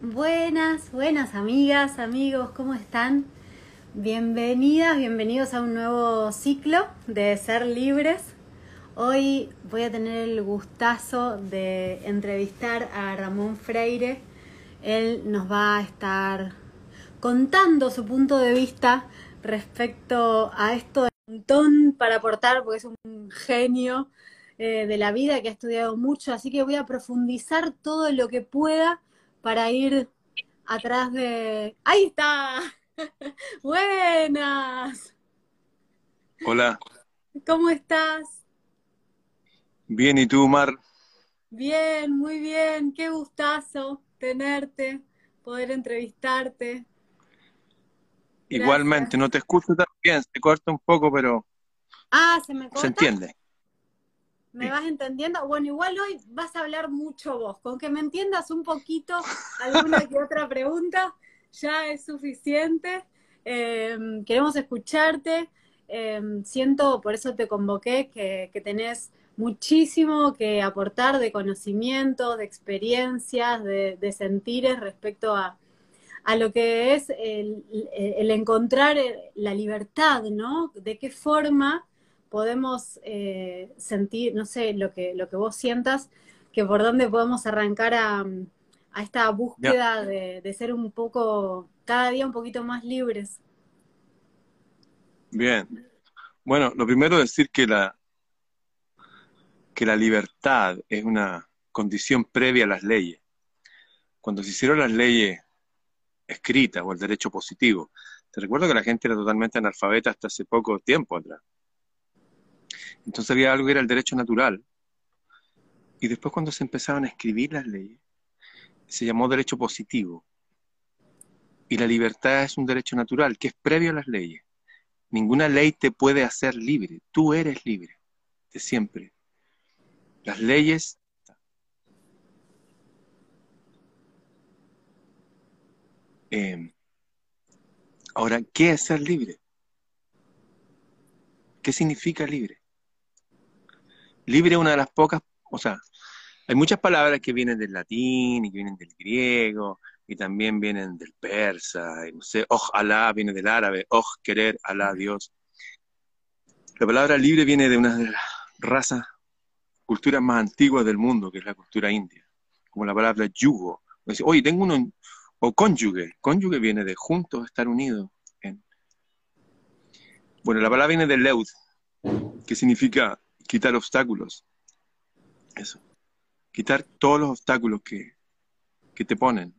Buenas, buenas amigas, amigos, ¿cómo están? Bienvenidas, bienvenidos a un nuevo ciclo de Ser Libres. Hoy voy a tener el gustazo de entrevistar a Ramón Freire. Él nos va a estar contando su punto de vista respecto a esto de montón para aportar, porque es un genio eh, de la vida que ha estudiado mucho, así que voy a profundizar todo lo que pueda para ir atrás de... ¡Ahí está! Buenas. Hola. ¿Cómo estás? Bien, ¿y tú, Mar? Bien, muy bien. Qué gustazo tenerte, poder entrevistarte. Igualmente, no te escucho tan bien, se corta un poco, pero ah, ¿se, me corta? se entiende. ¿Me vas entendiendo? Bueno, igual hoy vas a hablar mucho vos. Con que me entiendas un poquito alguna que otra pregunta, ya es suficiente. Em, queremos escucharte. Em, siento, por eso te convoqué, que, tenés muchísimo que aportar de conocimientos, de experiencias, de, sentires respecto a, lo que es el, el, encontrar la libertad, ¿no? De qué forma podemos eh, sentir, no sé, lo que, lo que vos sientas, que por dónde podemos arrancar a, esta búsqueda de, ser un poco, cada día un poquito más libres. Bien. Bueno, lo primero es decir que la, que la libertad es una condición previa a las leyes. Cuando se hicieron las leyes escritas o el derecho positivo, te recuerdo que la gente era totalmente analfabeta hasta hace poco tiempo atrás. Entonces había algo que era el derecho natural. Y después cuando se empezaron a escribir las leyes, se llamó derecho positivo. Y la libertad es un derecho natural, que es previo a las leyes. Ninguna ley te puede hacer libre. Tú eres libre, de siempre. Las leyes... Em, ahora, ¿qué es ser libre? ¿Qué significa libre? Libre es una de las pocas, o sea, hay muchas palabras que vienen del latín y que vienen del griego y también vienen del persa, y no sé, oj Alá viene del árabe, oj querer Alá Dios. La palabra libre viene de una de las razas, culturas más antiguas del mundo, que es la cultura india, como la palabra yugo. Oye, tengo uno, o cónyuge, cónyuge viene de juntos, estar unidos. Bueno, la palabra viene del leud, que significa quitar obstáculos. Eso. Quitar todos los obstáculos que, que te ponen.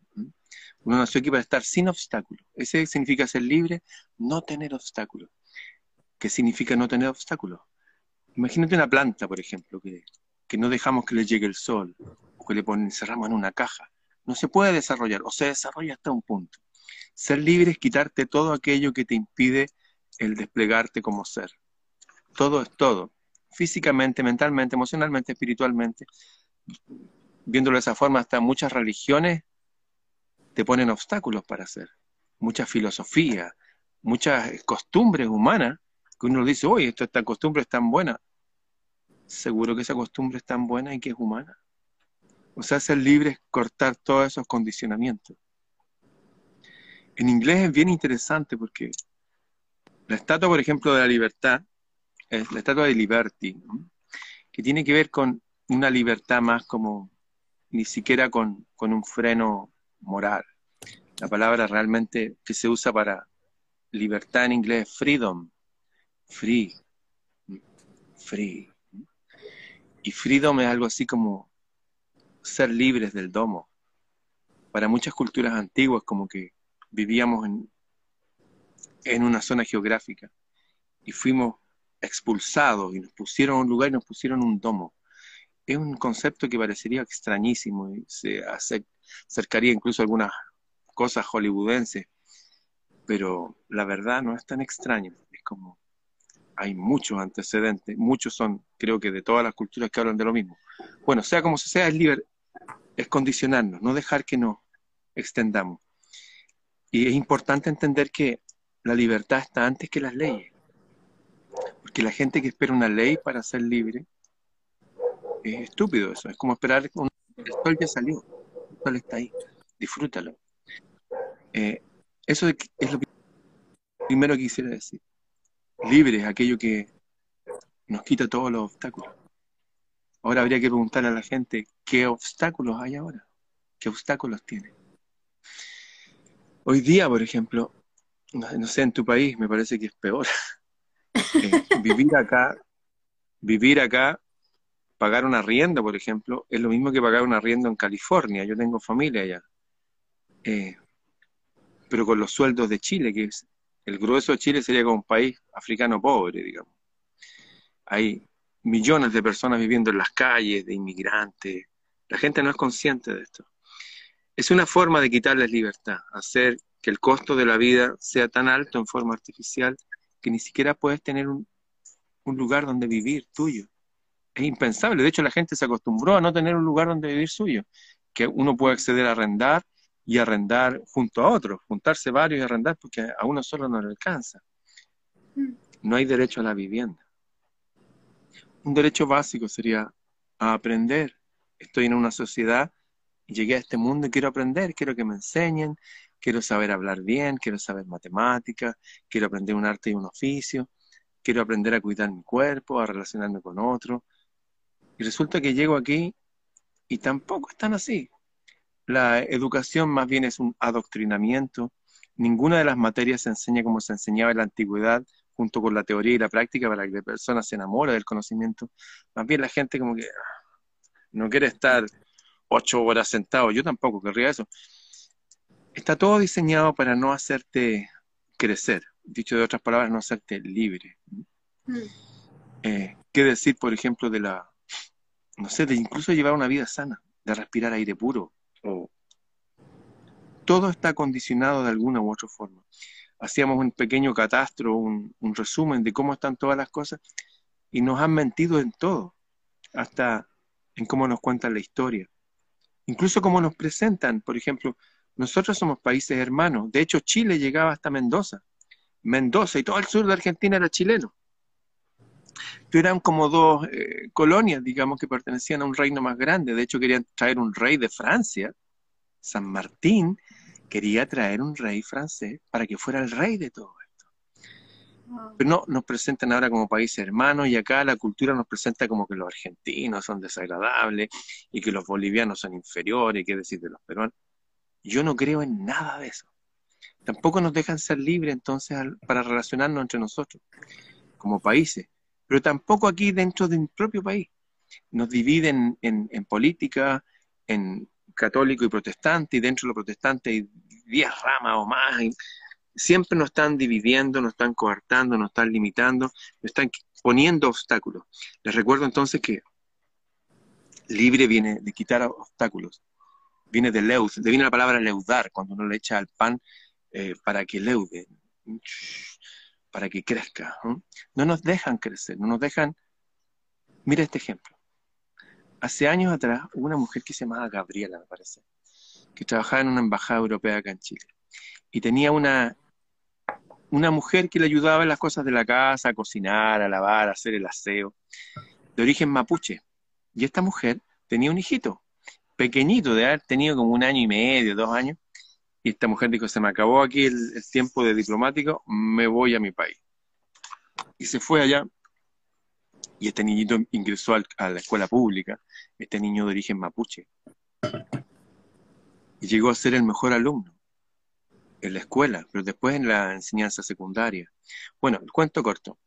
Uno nació aquí para estar sin obstáculos. Ese significa ser libre, no tener obstáculos. ¿Qué significa no tener obstáculos? Imagínate una planta, por ejemplo, que, que no dejamos que le llegue el sol, o que le encerramos en una caja. No se puede desarrollar, o se desarrolla hasta un punto. Ser libre es quitarte todo aquello que te impide el desplegarte como ser. Todo es todo físicamente, mentalmente, emocionalmente, espiritualmente. Viéndolo de esa forma, hasta muchas religiones te ponen obstáculos para hacer. Mucha filosofía, muchas costumbres humanas, que uno dice, oye, esta costumbre es tan buena. Seguro que esa costumbre es tan buena y que es humana. O sea, ser libre es cortar todos esos condicionamientos. En inglés es bien interesante porque la estatua, por ejemplo, de la libertad, es la estatua de Liberty, que tiene que ver con una libertad más como ni siquiera con, un freno moral. La palabra realmente que se usa para libertad en inglés es freedom, free, free. Y freedom es algo así como ser libres del domo. Para muchas culturas antiguas como que vivíamos en, en una zona geográfica y fuimos expulsados y nos pusieron a un lugar y nos pusieron un domo. Es un concepto que parecería extrañísimo y se acercaría incluso a algunas cosas hollywoodenses, pero la verdad no es tan extraño. Es como hay muchos antecedentes, muchos son, creo que de todas las culturas que hablan de lo mismo. Bueno, sea como sea, es libre, es condicionarnos, no dejar que nos extendamos. Y es importante entender que la libertad está antes que las leyes. Porque la gente que espera una ley para ser libre es estúpido eso. Es como esperar que el sol ya salió. El sol está ahí. disfrútalo. Eh, eso es lo primero que quisiera decir. Libre es aquello que nos quita todos los obstáculos. Ahora habría que preguntarle a la gente qué obstáculos hay ahora, qué obstáculos tiene. Hoy día, por ejemplo, no, sé, en tu país me parece que es peor. Eh, vivir acá, vivir acá, pagar una rienda, por ejemplo, es lo mismo que pagar una rienda en California. Yo tengo familia allá. Eh, pero con los sueldos de Chile, que el grueso de Chile sería como un país africano pobre, digamos. Hay millones de personas viviendo en las calles, de inmigrantes. La gente no es consciente de esto. Es una forma de quitarles libertad, hacer que el costo de la vida sea tan alto en forma artificial que ni siquiera puedes tener un, lugar donde vivir tuyo. Es impensable. De hecho, la gente se acostumbró a no tener un lugar donde vivir suyo, que uno puede acceder a arrendar y arrendar junto a otros, juntarse varios y arrendar porque a uno solo no le alcanza. Mm. No hay derecho a la vivienda un derecho básico sería aprender. Estoy en una sociedad y llegué a este mundo y quiero aprender, quiero que me enseñen, quiero saber hablar bien, quiero saber matemáticas, quiero aprender un arte y un oficio, quiero aprender a cuidar mi cuerpo, a relacionarme con otro. Y resulta que llego aquí y tampoco están así. La educación más bien es un adoctrinamiento. Ninguna de las materias se enseña como se enseñaba en la antigüedad, junto con la teoría y la práctica para que la persona se enamore del conocimiento. Más bien la gente como que no quiere estar ocho horas sentado, yo tampoco querría eso. Está todo diseñado para no hacerte crecer, dicho de otras palabras, no hacerte libre. Mm. Eh, ¿Qué decir, por ejemplo, de la, no sé, de incluso llevar una vida sana, de respirar aire puro? todo está condicionado de alguna u otra forma hacíamos un pequeño catastro, un, resumen de cómo están todas las cosas, y nos han mentido en todo, hasta en cómo nos cuentan la historia. Incluso cómo nos presentan, por ejemplo, nosotros somos países hermanos, de hecho Chile llegaba hasta Mendoza, Mendoza y todo el sur de Argentina era chileno. Pero eran como dos eh, colonias, digamos, que pertenecían a un reino más grande. De hecho, querían traer un rey de Francia, San Martín, quería traer un rey francés para que fuera el rey de todo esto. Pero no, nos presentan ahora como países hermanos y acá la cultura nos presenta como que los argentinos son desagradables y que los bolivianos son inferiores, qué decir de los peruanos. Yo no creo en nada de eso. Tampoco nos dejan ser libres entonces para relacionarnos entre nosotros como países, pero tampoco aquí dentro de mi propio país. Nos dividen en, política, en, católico y protestante, y dentro de los protestantes hay diez ramas o más. siempre nos están dividiendo, nos están coartando, nos están limitando, nos están poniendo obstáculos. Les recuerdo entonces que libre viene de quitar obstáculos, viene de leud, de viene la palabra leudar, cuando uno le echa al pan eh, para que leude, para que crezca. No nos dejan crecer, no nos dejan... Mira este ejemplo hace años atrás hubo una mujer que se llamaba Gabriela, me parece, que trabajaba en una embajada europea acá en Chile. Y tenía una, una mujer que le ayudaba en las cosas de la casa, a cocinar, a lavar, a hacer el aseo, de origen mapuche. Y esta mujer tenía un hijito, pequeñito, de haber tenido como un año y medio, dos años. Y esta mujer dijo, se me acabó aquí el, tiempo de diplomático, me voy a mi país. Y se fue allá y este niñito ingresó a la escuela pública, este niño de origen mapuche, y llegó a ser el mejor alumno en la escuela, pero después en la enseñanza secundaria. Bueno, el cuento corto.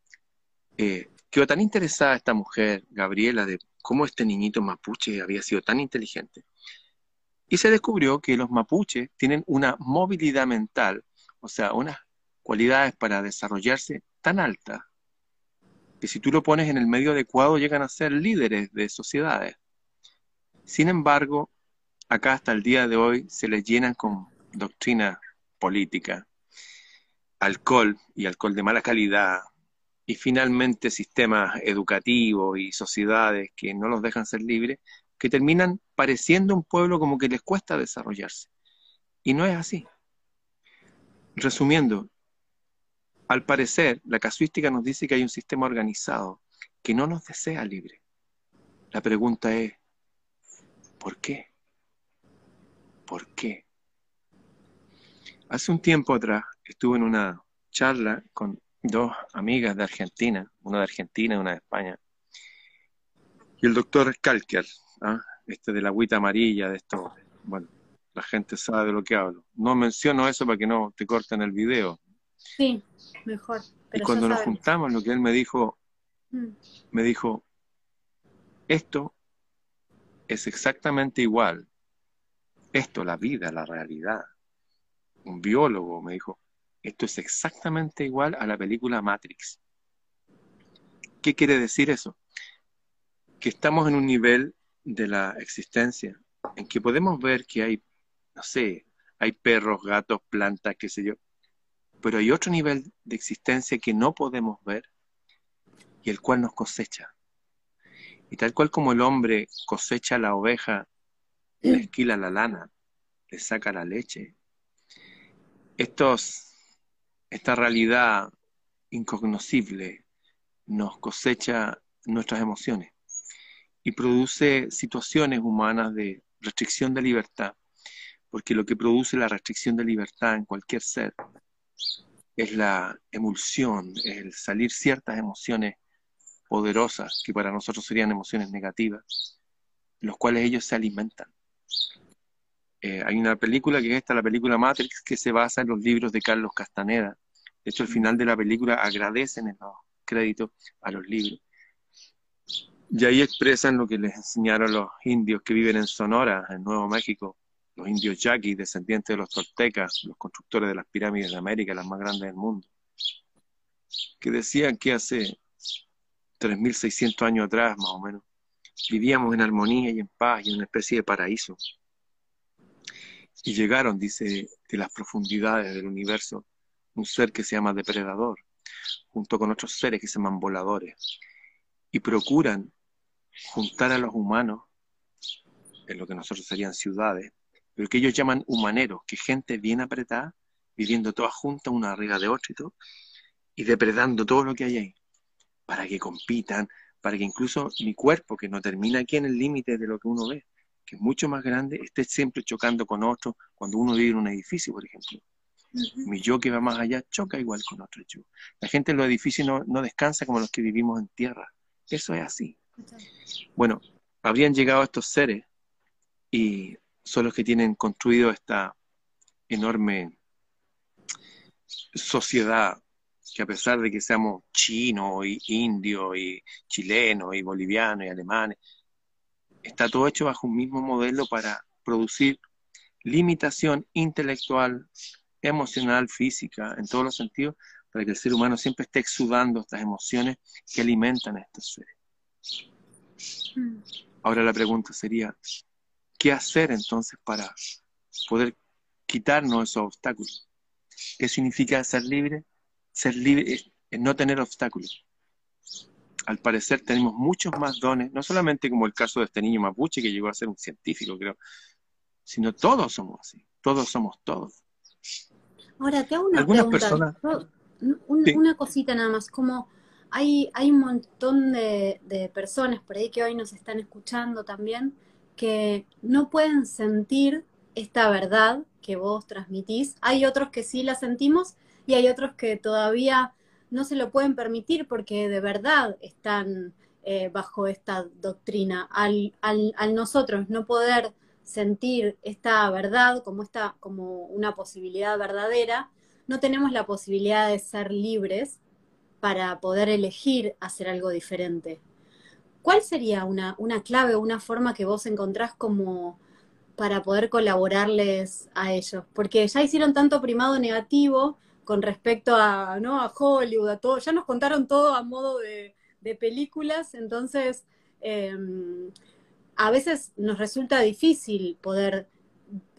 Eh, quedó tan interesada esta mujer, Gabriela, de cómo este niñito mapuche había sido tan inteligente. Y se descubrió que los mapuches tienen una movilidad mental, o sea, unas cualidades para desarrollarse tan altas que si tú lo pones en el medio adecuado llegan a ser líderes de sociedades. Sin embargo, acá hasta el día de hoy se les llenan con doctrina política, alcohol y alcohol de mala calidad, y finalmente sistemas educativos y sociedades que no los dejan ser libres, que terminan pareciendo un pueblo como que les cuesta desarrollarse. Y no es así. Resumiendo, al parecer, la casuística nos dice que hay un sistema organizado que no nos desea libre. La pregunta es, ¿por qué? ¿Por qué? Hace un tiempo atrás estuve en una charla con dos amigas de Argentina, una de Argentina y una de España, y el doctor Kalker, ¿ah? este de la agüita amarilla, de esto, bueno, la gente sabe de lo que hablo. No menciono eso para que no te corten el video. Sí, mejor. y cuando nos juntamos, lo que él me dijo, mm. me dijo, esto es exactamente igual. Esto, la vida, la realidad, un biólogo me dijo, esto es exactamente igual a la película Matrix. ¿Qué quiere decir eso? Que estamos en un nivel de la existencia en que podemos ver que hay, no sé, hay perros, gatos, plantas, qué sé yo, pero hay otro nivel de existencia que no podemos ver y el cual nos cosecha. Y tal cual como el hombre cosecha la oveja, le esquila la lana, le saca la leche, estos, esta realidad incognoscible nos cosecha nuestras emociones y produce situaciones humanas de restricción de libertad, porque lo que produce la restricción de libertad en cualquier ser es la emulsión, el salir ciertas emociones poderosas que para nosotros serían emociones negativas, los cuales ellos se alimentan. Eh, hay una película que es esta, la película Matrix, que se basa en los libros de Carlos Castaneda. De hecho, al final de la película agradecen en los créditos a los libros. Y ahí expresan lo que les enseñaron los indios que viven en Sonora, en Nuevo México, los indios yaquis, descendientes de los toltecas, los constructores de las pirámides de América, las más grandes del mundo, que decían que hace 3.600 años atrás, más o menos, vivíamos en armonía y en paz y en una especie de paraíso y llegaron, dice, de las profundidades del universo, un ser que se llama depredador, junto con otros seres que se llaman voladores, y procuran juntar a los humanos en lo que nosotros serían ciudades, pero que ellos llaman humaneros, que gente bien apretada, viviendo todas juntas, una arriba de otra y todo, y depredando todo lo que hay ahí, para que compitan, para que incluso mi cuerpo, que no termina aquí en el límite de lo que uno ve, que es mucho más grande, esté siempre chocando con otro cuando uno vive en un edificio, por ejemplo. Mi yo que va más allá choca igual con otro yo. La gente en los edificios no, no descansa como los que vivimos en tierra. Eso es así. Bueno, habrían llegado estos seres y son los que tienen construido esta enorme sociedad que a pesar de que seamos chinos y indios y chilenos y bolivianos y alemanes, está todo hecho bajo un mismo modelo para producir limitación intelectual, emocional, física, en todos los sentidos, para que el ser humano siempre esté exudando estas emociones que alimentan a estos seres. Mm. Ahora la pregunta sería, ¿qué hacer entonces para poder quitarnos esos obstáculos? ¿Qué significa ser libre? Ser libre es no tener obstáculos al parecer tenemos muchos más dones, no solamente como el caso de este niño mapuche que llegó a ser un científico, creo, sino todos somos así, todos somos todos. Ahora, te hago una pregunta. Una cosita nada más, como hay, hay un montón de, de personas por ahí que hoy nos están escuchando también que no pueden sentir esta verdad que vos transmitís. Hay otros que sí la sentimos y hay otros que todavía no se lo pueden permitir porque de verdad están eh, bajo esta doctrina. Al, al, nosotros no poder sentir esta verdad como, esta, como una posibilidad verdadera, no tenemos la posibilidad de ser libres para poder elegir hacer algo diferente. ¿Cuál sería una, una clave o una forma que vos encontrás como para poder colaborarles a ellos? Porque ya hicieron tanto primado negativo con respecto a, ¿no? a Hollywood, a todo, ya nos contaron todo a modo de, películas, entonces em, a veces nos resulta difícil poder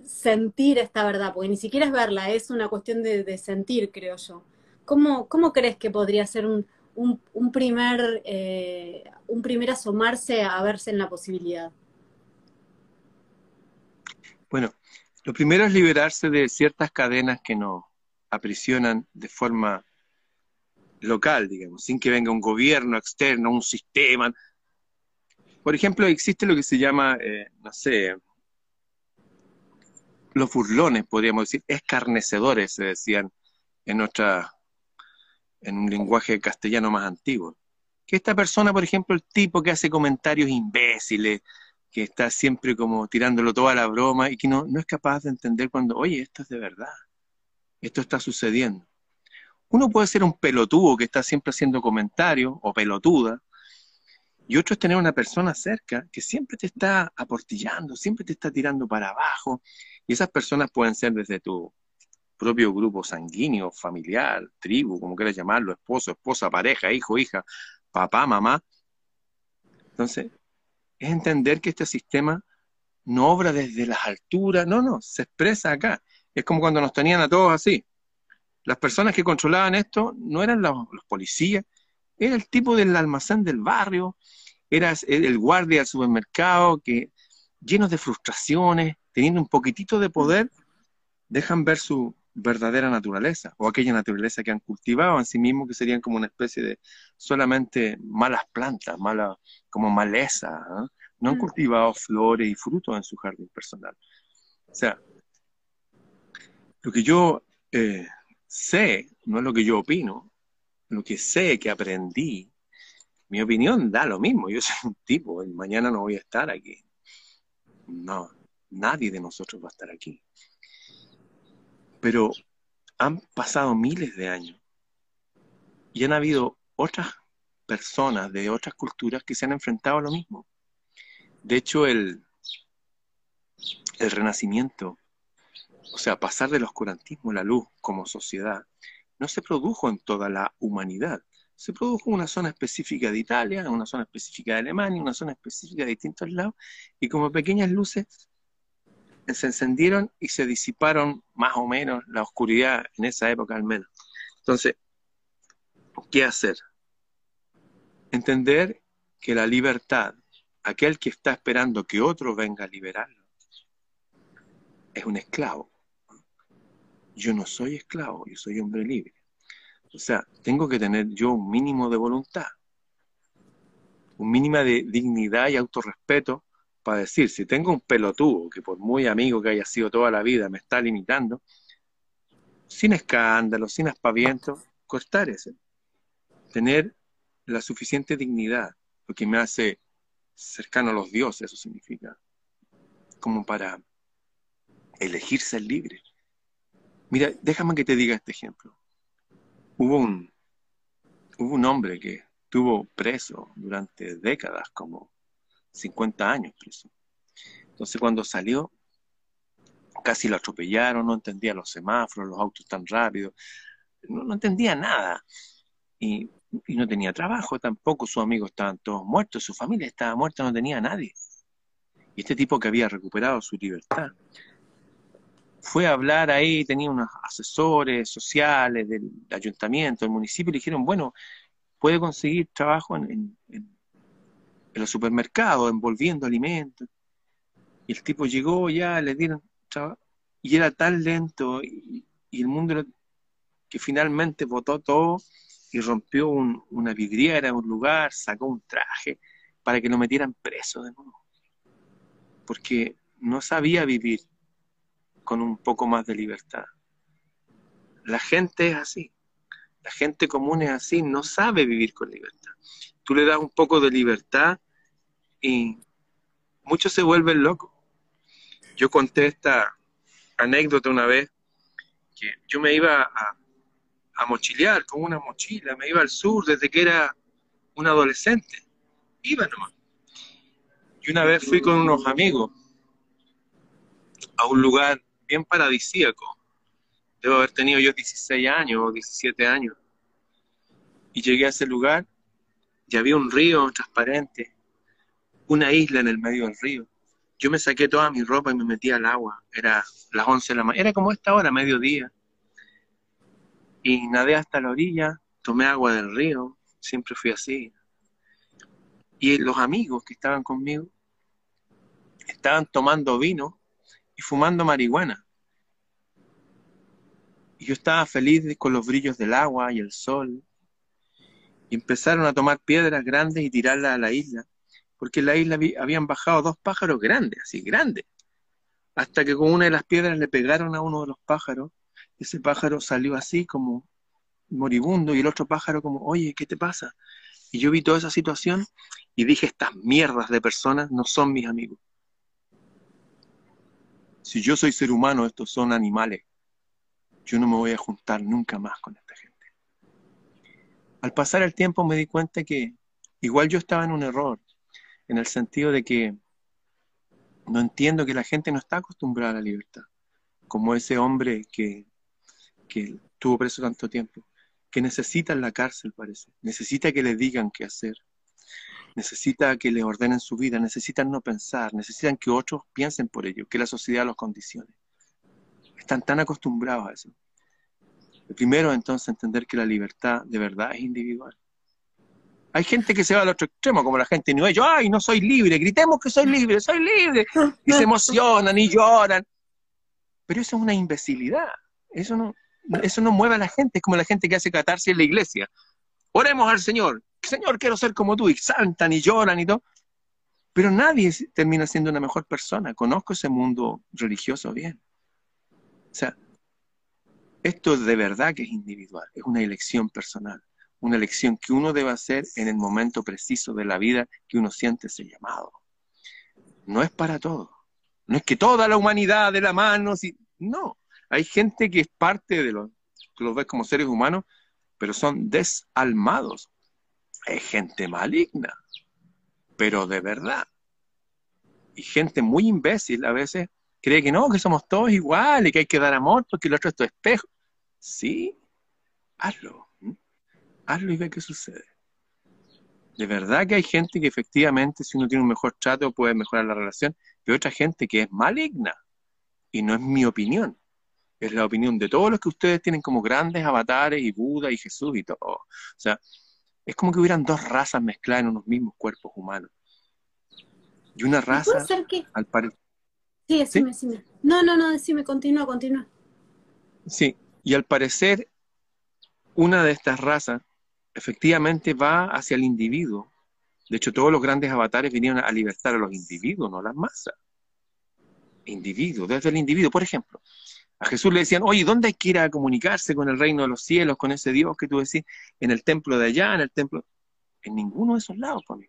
sentir esta verdad, porque ni siquiera es verla, es una cuestión de, sentir, creo yo. ¿Cómo, ¿Cómo, crees que podría ser un, un, primer, eh, un primer asomarse a verse en la posibilidad? Bueno, lo primero es liberarse de ciertas cadenas que no, aprisionan de forma local, digamos, sin que venga un gobierno externo, un sistema. Por ejemplo, existe lo que se llama, eh, no sé, los burlones, podríamos decir, escarnecedores, se decían en otra, en un lenguaje castellano más antiguo. Que esta persona, por ejemplo, el tipo que hace comentarios imbéciles, que está siempre como tirándolo toda la broma y que no, no es capaz de entender cuando, oye, esto es de verdad, esto está sucediendo. Uno puede ser un pelotudo que está siempre haciendo comentarios, o pelotuda, y otro es tener una persona cerca que siempre te está aportillando, siempre te está tirando para abajo. Y esas personas pueden ser desde tu propio grupo sanguíneo, familiar, tribu, como quieras llamarlo, esposo, esposa, pareja, hijo, hija, papá, mamá. Entonces, es entender que este sistema no obra desde las alturas, no, no, se expresa acá. Es como cuando nos tenían a todos así. Las personas que controlaban esto no eran los, los policías, era el tipo del almacén del barrio, era el guardia del supermercado, que llenos de frustraciones, teniendo un poquitito de poder, dejan ver su verdadera naturaleza, o aquella naturaleza que han cultivado en sí mismos, que serían como una especie de solamente malas plantas, malas, como maleza, ¿no? no han mm. cultivado flores y frutos en su jardín personal. O sea, lo que yo eh, sé, no es lo que yo opino, lo que sé que aprendí, mi opinión da lo mismo. Yo soy un tipo, mañana no voy a estar aquí. No, nadie de nosotros va a estar aquí. Pero han pasado miles de años y han habido otras personas de otras culturas que se han enfrentado a lo mismo. De hecho, el, el renacimiento, o sea, pasar del oscurantismo a la luz como sociedad, no se produjo en toda la humanidad. Se produjo en una zona específica de Italia, en una zona específica de Alemania, en una zona específica de distintos lados, y como pequeñas luces se encendieron y se disiparon más o menos la oscuridad en esa época al menos. Entonces, ¿qué hacer? Entender que la libertad, aquel que está esperando que otro venga a liberarlo, es un esclavo yo no soy esclavo, yo soy hombre libre. O sea, tengo que tener yo un mínimo de voluntad, un mínimo de dignidad y autorrespeto para decir, si tengo un pelotudo que por muy amigo que haya sido toda la vida me está limitando, sin escándalo, sin aspaviento, cortar ese. Tener la suficiente dignidad, lo que me hace cercano a los dioses, eso significa, como para elegir ser libre. Mira, déjame que te diga este ejemplo. Hubo un, hubo un hombre que estuvo preso durante décadas, como 50 años preso. Entonces cuando salió, casi lo atropellaron, no entendía los semáforos, los autos tan rápidos, no, entendía nada. Y, y, no tenía trabajo tampoco, sus amigos estaban todos muertos, su familia estaba muerta, no tenía nadie. Y este tipo que había recuperado su libertad, fue a hablar ahí, tenía unos asesores sociales del, ayuntamiento, del municipio, le dijeron, bueno, puede conseguir trabajo en, los supermercados, envolviendo alimentos. Y el tipo llegó ya, le dieron trabajo, y era tan lento, y, el mundo que finalmente votó todo y rompió una vidriera en un lugar, sacó un traje para que lo metieran preso de nuevo. Porque no sabía vivir con un poco más de libertad. La gente es así. La gente común es así, no sabe vivir con libertad. Tú le das un poco de libertad y muchos se vuelven locos. Yo conté esta anécdota una vez, que yo me iba a, mochilear con una mochila, me iba al sur desde que era un adolescente. Iba nomás. Y una vez fui con unos amigos a un lugar bien paradisíaco. Debo haber tenido yo 16 años o 17 años. Y llegué a ese lugar y había un río transparente, una isla en el medio del río. Yo me saqué toda mi ropa y me metí al agua. Era las 11 de la mañana, era como esta hora, mediodía. Y nadé hasta la orilla, tomé agua del río, siempre fui así. Y los amigos que estaban conmigo estaban tomando vino y fumando marihuana. Y yo estaba feliz con los brillos del agua y el sol. Y empezaron a tomar piedras grandes y tirarlas a la isla, porque en la isla habían bajado dos pájaros grandes, así grandes. hasta que con una de las piedras le pegaron a uno de los pájaros. Ese pájaro salió así como moribundo y el otro pájaro como, oye, ¿qué te pasa? Y yo vi toda esa situación y dije, estas mierdas de personas no son mis amigos. Si yo soy ser humano, estos son animales. Yo no me voy a juntar nunca más con esta gente. Al pasar el tiempo me di cuenta que igual yo estaba en un error, en el sentido de que no entiendo que la gente no está acostumbrada a la libertad, como ese hombre que, que estuvo preso tanto tiempo, que necesita en la cárcel, parece, necesita que le digan qué hacer, necesita que le ordenen su vida, necesitan no pensar, necesitan que otros piensen por ello, que la sociedad los condicione. Están tan acostumbrados a eso. primero, entonces, entender que la libertad de verdad es individual. Hay gente que se va al otro extremo, como la gente en New Age. ¡Ay, no soy libre! Gritemos que soy libre, soy libre. Y se emocionan y lloran. Pero eso es una imbecilidad. Eso no, eso no mueve a la gente. Es como la gente que hace catarse en la iglesia. Oremos al Señor. Señor, quiero ser como tú. Y saltan y lloran y todo. Pero nadie termina siendo una mejor persona. Conozco ese mundo religioso bien. O sea, esto de verdad que es individual. Es una elección personal una elección que uno debe hacer en el momento preciso de la vida que uno siente ese llamado. No es para todo. No es que toda la humanidad de la mano, no. Hay gente que es parte de los, que los ves como seres humanos, pero son desalmados. Es gente maligna, pero de verdad. Y gente muy imbécil a veces cree que no, que somos todos iguales, que hay que dar amor porque el otro es tu espejo. Sí, hazlo hazlo y ve qué sucede. De verdad que hay gente que efectivamente, si uno tiene un mejor trato, puede mejorar la relación, pero otra gente que es maligna. Y no es mi opinión, es la opinión de todos los que ustedes tienen como grandes avatares, y Buda, y Jesús, y todo. O sea, es como que hubieran dos razas mezcladas en unos mismos cuerpos humanos. Y una raza, ¿Puede ser que... al parecer... Sí, decime, decime. No, no, no, decime, continúa, continúa. Sí, y al parecer, una de estas razas efectivamente va hacia el individuo. De hecho, todos los grandes avatares vinieron a libertar a los individuos, no a las masas. Individuo, desde el individuo. Por ejemplo, a Jesús le decían, oye, ¿dónde hay que ir a comunicarse con el reino de los cielos, con ese Dios que tú decís? En el templo de allá, en el templo. En ninguno de esos lados. Pues,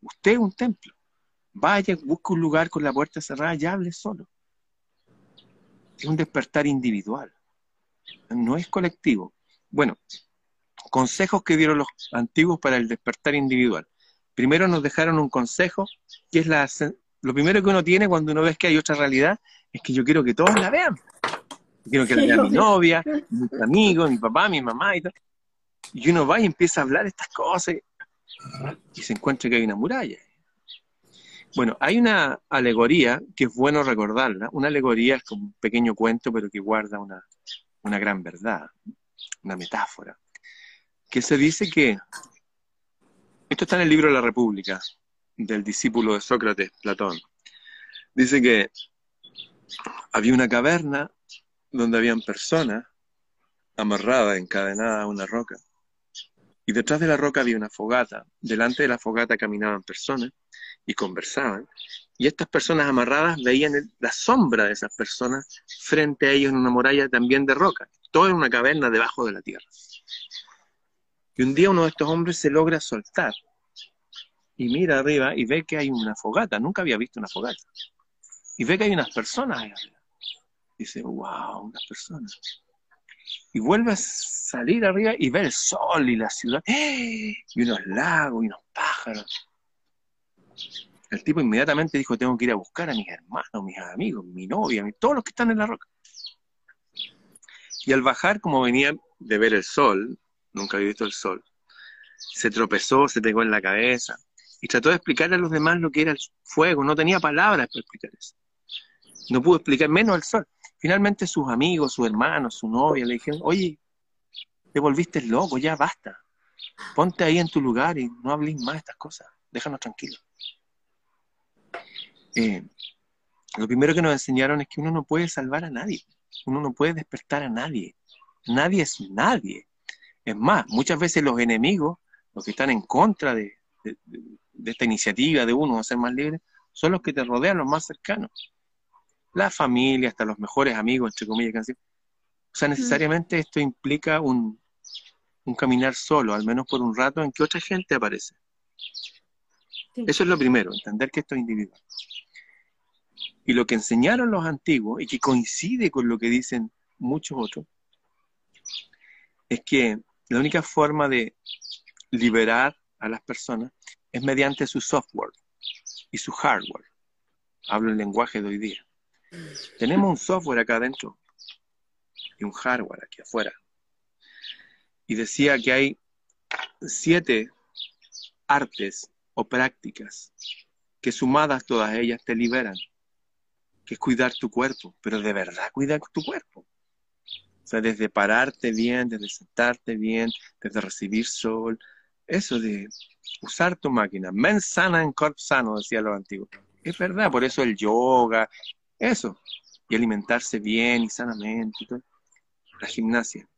Usted es un templo. Vaya, busque un lugar con la puerta cerrada y hable solo. Es un despertar individual. No es colectivo. Bueno, consejos que dieron los antiguos para el despertar individual. Primero nos dejaron un consejo, que es la, lo primero que uno tiene cuando uno ve que hay otra realidad, es que yo quiero que todos la vean. Quiero que la vea mi novia, mi amigo, mi papá, mi mamá y todo. Y uno va y empieza a hablar estas cosas y se encuentra que hay una muralla. Bueno, hay una alegoría que es bueno recordarla. Una alegoría es como un pequeño cuento, pero que guarda una, una gran verdad, una metáfora que se dice que, esto está en el libro de la República, del discípulo de Sócrates, Platón, dice que había una caverna donde habían personas amarradas, encadenadas a una roca. Y detrás de la roca había una fogata. Delante de la fogata caminaban personas y conversaban. Y estas personas amarradas veían la sombra de esas personas frente a ellos en una muralla también de roca. Todo en una caverna debajo de la tierra. Y un día uno de estos hombres se logra soltar y mira arriba y ve que hay una fogata. Nunca había visto una fogata. Y ve que hay unas personas ahí arriba. Dice, wow, unas personas. Y vuelve a salir arriba y ve el sol y la ciudad. ¡Eh! Y unos lagos y unos pájaros. El tipo inmediatamente dijo, tengo que ir a buscar a mis hermanos, mis amigos, mi novia, todos los que están en la roca. Y al bajar, como venía de ver el sol, nunca había visto el sol. Se tropezó, se pegó en la cabeza y trató de explicarle a los demás lo que era el fuego. No tenía palabras para explicar eso. No pudo explicar menos el sol. Finalmente sus amigos, sus hermanos, su novia le dijeron, oye, te volviste loco, ya basta. Ponte ahí en tu lugar y no hables más de estas cosas. Déjanos tranquilos. Eh, lo primero que nos enseñaron es que uno no puede salvar a nadie. Uno no puede despertar a nadie. Nadie es nadie. Es más, muchas veces los enemigos, los que están en contra de, esta iniciativa de uno a ser más libre, son los que te rodean, los más cercanos. La familia, hasta los mejores amigos, entre comillas, O sea, necesariamente esto implica un, un caminar solo, al menos por un rato, en que otra gente aparece. Eso es lo primero, entender que esto es individual. Y lo que enseñaron los antiguos, y que coincide con lo que dicen muchos otros, es que la única forma de liberar a las personas es mediante su software y su hardware. Hablo el lenguaje de hoy día. Tenemos un software acá adentro y un hardware aquí afuera. Y decía que hay siete artes o prácticas que sumadas todas ellas te liberan que es cuidar tu cuerpo, pero de verdad cuidar tu cuerpo. O sea, desde pararte bien, desde sentarte bien, desde recibir sol, eso de usar tu máquina. Men sana en corp sano, decía lo antiguo. Es verdad, por eso el yoga, eso. Y alimentarse bien y sanamente. La gimnasia.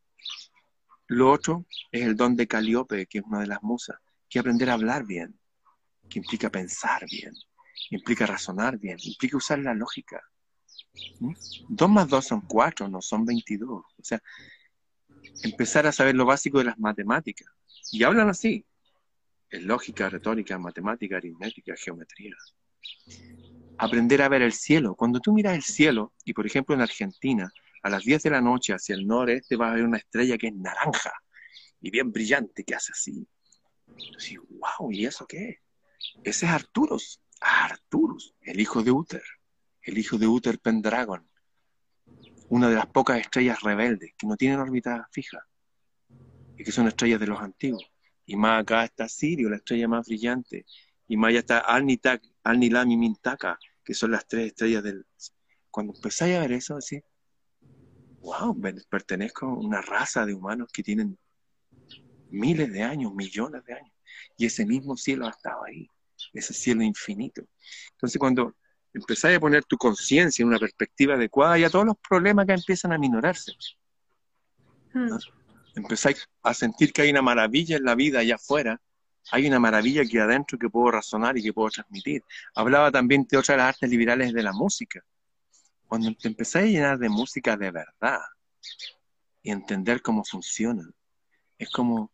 Lo otro es el don de Caliope, que es una de las musas, que aprender a hablar bien, que implica pensar bien, implica razonar bien, implica usar la lógica. ¿Mm? Dos más dos son cuatro, no son veintidós. O sea, empezar a saber lo básico de las matemáticas. Y hablan así. Es lógica, retórica, matemática, aritmética, geometría. Aprender a ver el cielo. Cuando tú miras el cielo, y por ejemplo en Argentina, a las 10 de la noche hacia el noreste vas a ver una estrella que es naranja y bien brillante, que hace así. Entonces, wow, ¿y eso qué es? Ese es Arturus. Arturus, el hijo de Uther, el hijo de Uther Pendragon, una de las pocas estrellas rebeldes que no tienen órbita fija y que son estrellas de los antiguos. Y más acá está Sirio, la estrella más brillante, y más allá está Alnitak, Alnilam y Mintaka, que son las tres estrellas del... Cuando empezáis a ver eso, así, wow, pertenezco a una raza de humanos que tienen miles de años, millones de años, y ese mismo cielo ha estado ahí ese cielo infinito. Entonces, cuando empezáis a poner tu conciencia en una perspectiva adecuada, ya todos los problemas que empiezan a minorarse. Hmm. Empezáis a sentir que hay una maravilla en la vida allá afuera, hay una maravilla aquí adentro que puedo razonar y que puedo transmitir. Hablaba también de otras artes liberales de la música. Cuando te empezáis a llenar de música de verdad y entender cómo funciona, es como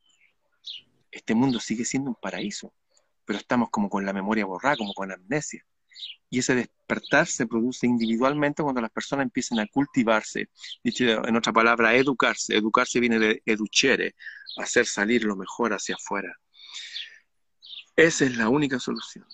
este mundo sigue siendo un paraíso pero estamos como con la memoria borrada, como con amnesia. Y ese despertar se produce individualmente cuando las personas empiezan a cultivarse, dicho en otra palabra, educarse. Educarse viene de educere, hacer salir lo mejor hacia afuera. Esa es la única solución.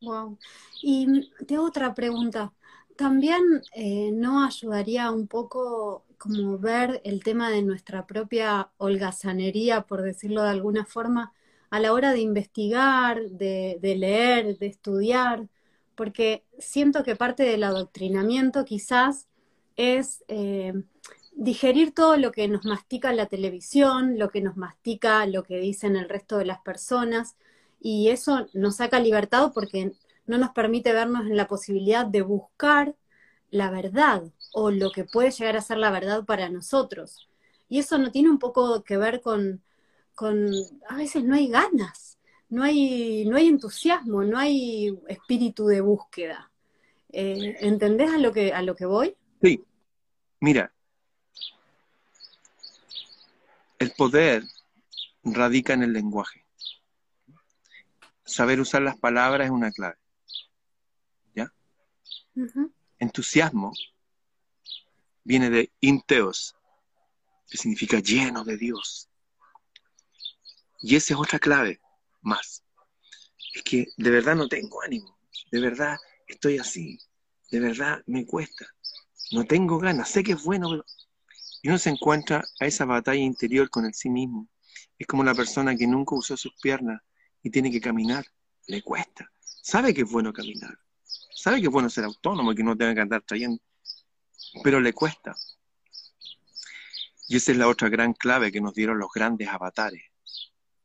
Wow. Mm. Y tengo otra pregunta. También eh, no ayudaría un poco como ver el tema de nuestra propia holgazanería, por decirlo de alguna forma, a la hora de investigar, de, leer, de estudiar, porque siento que parte del adoctrinamiento quizás es eh, digerir todo lo que nos mastica la televisión, lo que nos mastica lo que dicen el resto de las personas, y eso nos saca libertad porque no nos permite vernos en la posibilidad de buscar la verdad o lo que puede llegar a ser la verdad para nosotros. Y eso no tiene un poco que ver con, con, a veces no hay ganas, no hay, no hay entusiasmo, no hay espíritu de búsqueda. Eh, ¿Entendés a lo, que, a lo que voy? Sí. Mira, el poder radica en el lenguaje. Saber usar las palabras es una clave. ¿Ya? Entusiasmo viene de inteos, que significa lleno de Dios. Y esa es otra clave más. Es que de verdad no tengo ánimo, de verdad estoy así, de verdad me cuesta, no tengo ganas, sé que es bueno, pero... Y uno se encuentra a esa batalla interior con el sí mismo. Es como la persona que nunca usó sus piernas y tiene que caminar, le cuesta. Sabe que es bueno caminar, sabe que es bueno ser autónomo y que no tenga que andar trayendo, pero le cuesta. Y esa es la otra gran clave que nos dieron los grandes avatares